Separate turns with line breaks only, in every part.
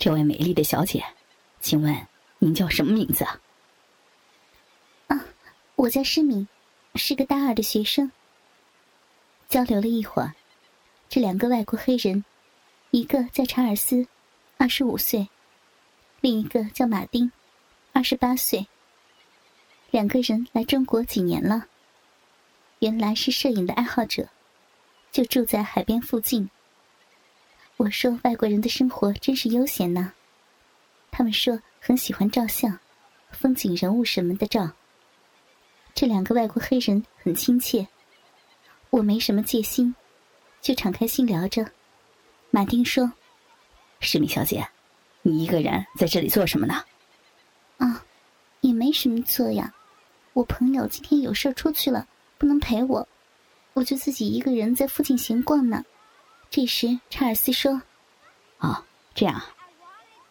这位美丽的小姐，请问您叫什么名字啊？
啊，我叫施敏，是个大二的学生。交流了一会儿，这两个外国黑人，一个叫查尔斯，二十五岁；另一个叫马丁，二十八岁。两个人来中国几年了，原来是摄影的爱好者，就住在海边附近。我说外国人的生活真是悠闲呢。他们说很喜欢照相，风景、人物什么的照。这两个外国黑人很亲切。我没什么戒心，就敞开心聊着。马丁说：“
史密小姐，你一个人在这里做什么呢？”“
啊，也没什么做呀。我朋友今天有事出去了，不能陪我，我就自己一个人在附近闲逛呢。”这时，查尔斯说：“
哦，这样，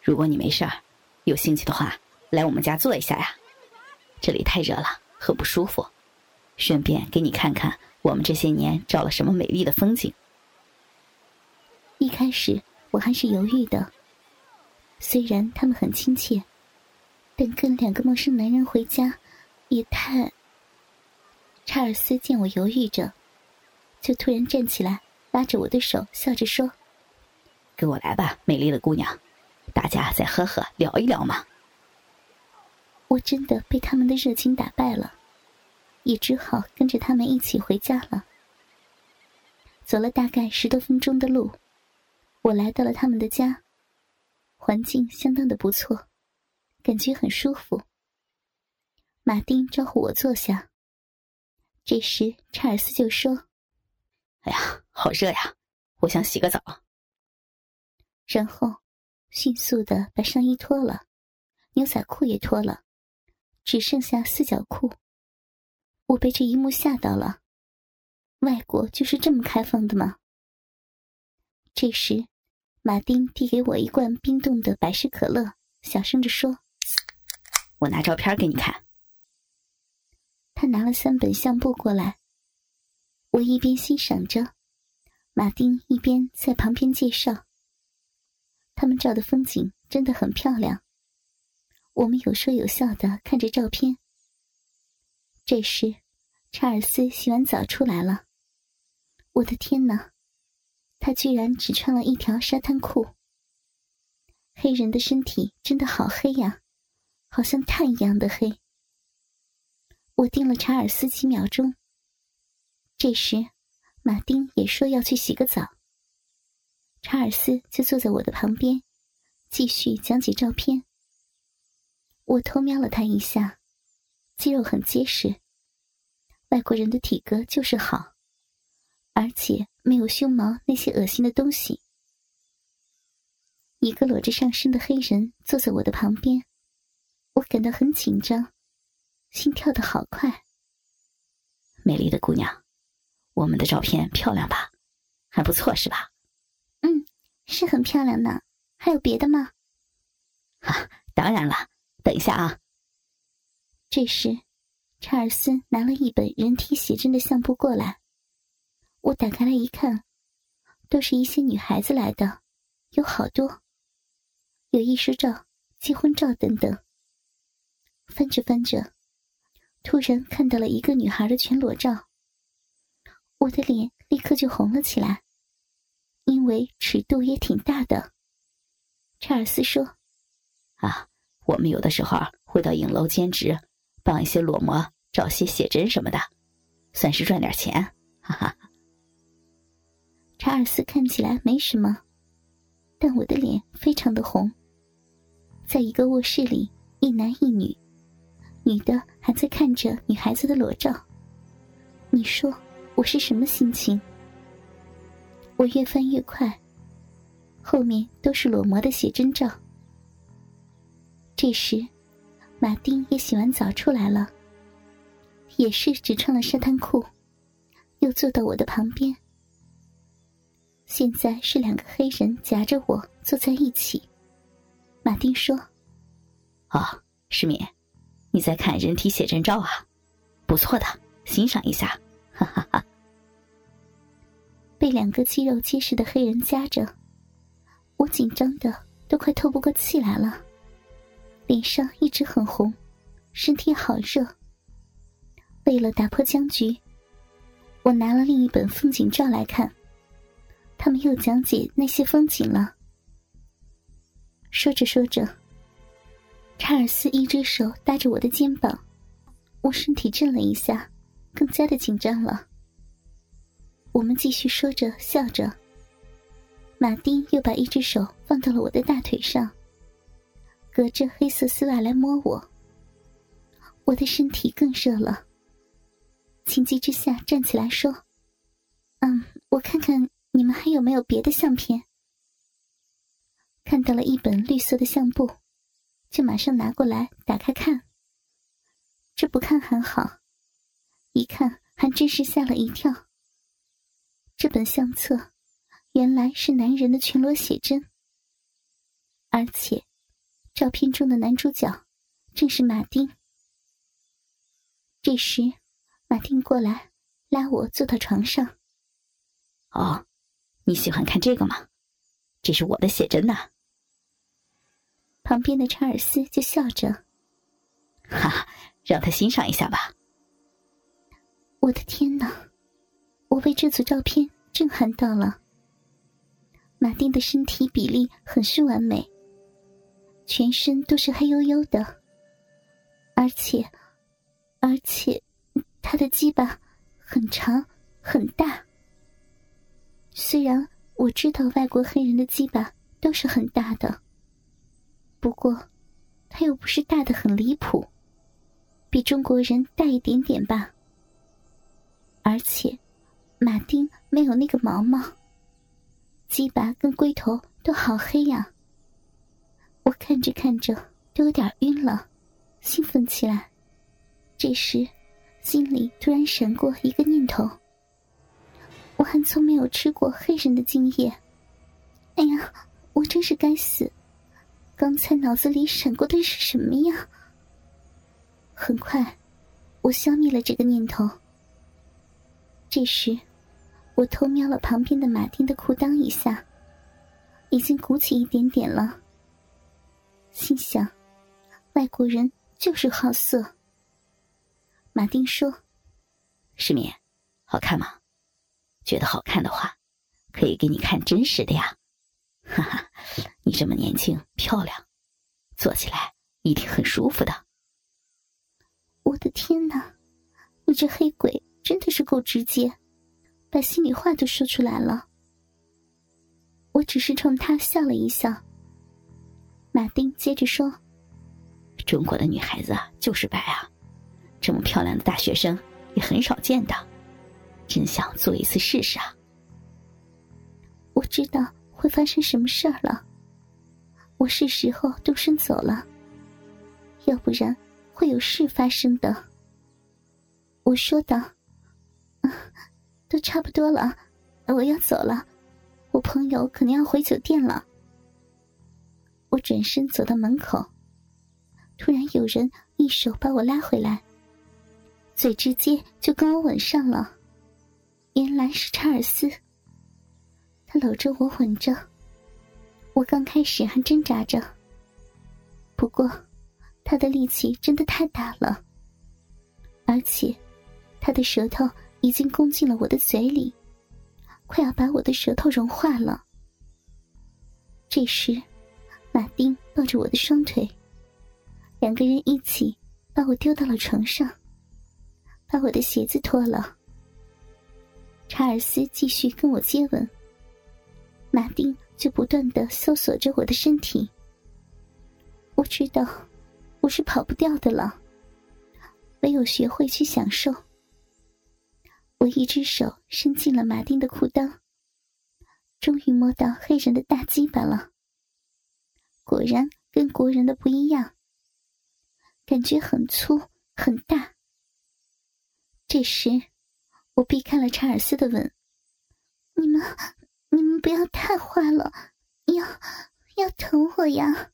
如果你没事儿，有兴趣的话，来我们家坐一下呀。这里太热了，很不舒服。顺便给你看看。”我们这些年照了什么美丽的风景？
一开始我还是犹豫的，虽然他们很亲切，但跟两个陌生男人回家也太……查尔斯见我犹豫着，就突然站起来，拉着我的手，笑着说：“
跟我来吧，美丽的姑娘，大家再喝喝，聊一聊嘛。”
我真的被他们的热情打败了。也只好跟着他们一起回家了。走了大概十多分钟的路，我来到了他们的家。环境相当的不错，感觉很舒服。马丁招呼我坐下。这时查尔斯就说：“
哎呀，好热呀，我想洗个澡。”
然后迅速的把上衣脱了，牛仔裤也脱了，只剩下四角裤。我被这一幕吓到了，外国就是这么开放的吗？这时，马丁递给我一罐冰冻的百事可乐，小声着说：“
我拿照片给你看。”
他拿了三本相簿过来，我一边欣赏着，马丁一边在旁边介绍。他们照的风景真的很漂亮，我们有说有笑的看着照片。这时，查尔斯洗完澡出来了。我的天哪，他居然只穿了一条沙滩裤。黑人的身体真的好黑呀，好像炭一样的黑。我盯了查尔斯几秒钟。这时，马丁也说要去洗个澡。查尔斯就坐在我的旁边，继续讲解照片。我偷瞄了他一下。肌肉很结实，外国人的体格就是好，而且没有胸毛那些恶心的东西。一个裸着上身的黑人坐在我的旁边，我感到很紧张，心跳的好快。
美丽的姑娘，我们的照片漂亮吧？还不错是吧？
嗯，是很漂亮呢。还有别的吗？
啊，当然了。等一下啊。
这时，查尔斯拿了一本人体写真的相簿过来。我打开来一看，都是一些女孩子来的，有好多，有艺术照、结婚照等等。翻着翻着，突然看到了一个女孩的全裸照，我的脸立刻就红了起来，因为尺度也挺大的。查尔斯说：“
啊，我们有的时候会到影楼兼职。”帮一些裸模找些写真什么的，算是赚点钱，哈哈。
查尔斯看起来没什么，但我的脸非常的红。在一个卧室里，一男一女，女的还在看着女孩子的裸照。你说我是什么心情？我越翻越快，后面都是裸模的写真照。这时。马丁也洗完澡出来了，也是只穿了沙滩裤，又坐到我的旁边。现在是两个黑人夹着我坐在一起。马丁说：“
哦，诗敏，你在看人体写真照啊？不错的，欣赏一下。”
被两个肌肉结实的黑人夹着，我紧张的都快透不过气来了，脸上一直很红，身体好热。为了打破僵局，我拿了另一本风景照来看。他们又讲解那些风景了。说着说着，查尔斯一只手搭着我的肩膀，我身体震了一下，更加的紧张了。我们继续说着笑着。马丁又把一只手放到了我的大腿上，隔着黑色丝袜来摸我。我的身体更热了。情急之下，站起来说：“嗯，我看看你们还有没有别的相片。”看到了一本绿色的相簿，就马上拿过来打开看。这不看还好，一看还真是吓了一跳。这本相册。原来是男人的群裸写真，而且照片中的男主角正是马丁。这时，马丁过来拉我坐到床上。
哦，你喜欢看这个吗？这是我的写真呐。
旁边的查尔斯就笑着：“
哈哈，让他欣赏一下吧。”
我的天哪！我被这组照片震撼到了。马丁的身体比例很是完美，全身都是黑黝黝的，而且，而且，他的鸡巴很长很大。虽然我知道外国黑人的鸡巴都是很大的，不过，他又不是大的很离谱，比中国人大一点点吧。而且，马丁没有那个毛毛。鸡巴跟龟头都好黑呀！我看着看着都有点晕了，兴奋起来。这时，心里突然闪过一个念头：我还从没有吃过黑人的精液。哎呀，我真是该死！刚才脑子里闪过的是什么呀？很快，我消灭了这个念头。这时。我偷瞄了旁边的马丁的裤裆一下，已经鼓起一点点了。心想，外国人就是好色。马丁说：“
世民，好看吗？觉得好看的话，可以给你看真实的呀。哈哈，你这么年轻漂亮，做起来一定很舒服的。”
我的天哪，你这黑鬼真的是够直接。把心里话都说出来了，我只是冲他笑了一笑。马丁接着说：“
中国的女孩子就是白啊，这么漂亮的大学生也很少见的，真想做一次试试啊。”
我知道会发生什么事儿了，我是时候动身走了，要不然会有事发生的。我说道。都差不多了，我要走了。我朋友可能要回酒店了。我转身走到门口，突然有人一手把我拉回来，嘴直接就跟我吻上了。原来是查尔斯，他搂着我吻着。我刚开始还挣扎着，不过他的力气真的太大了，而且他的舌头。已经攻进了我的嘴里，快要把我的舌头融化了。这时，马丁抱着我的双腿，两个人一起把我丢到了床上，把我的鞋子脱了。查尔斯继续跟我接吻，马丁就不断的搜索着我的身体。我知道，我是跑不掉的了，唯有学会去享受。我一只手伸进了马丁的裤裆，终于摸到黑人的大鸡巴了。果然跟国人的不一样，感觉很粗很大。这时，我避开了查尔斯的吻：“你们，你们不要太坏了，要要疼我呀！”